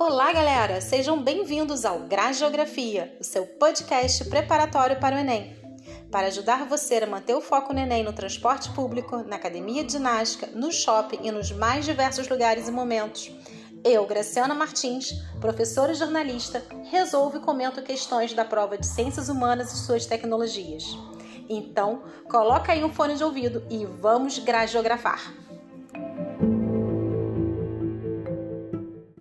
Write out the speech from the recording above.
Olá, galera! Sejam bem-vindos ao Gra Geografia, o seu podcast preparatório para o Enem. Para ajudar você a manter o foco no Enem no transporte público, na academia de ginástica, no shopping e nos mais diversos lugares e momentos, eu, Graciana Martins, professora e jornalista, resolvo e comento questões da prova de Ciências Humanas e suas tecnologias. Então, coloca aí um fone de ouvido e vamos grageografar!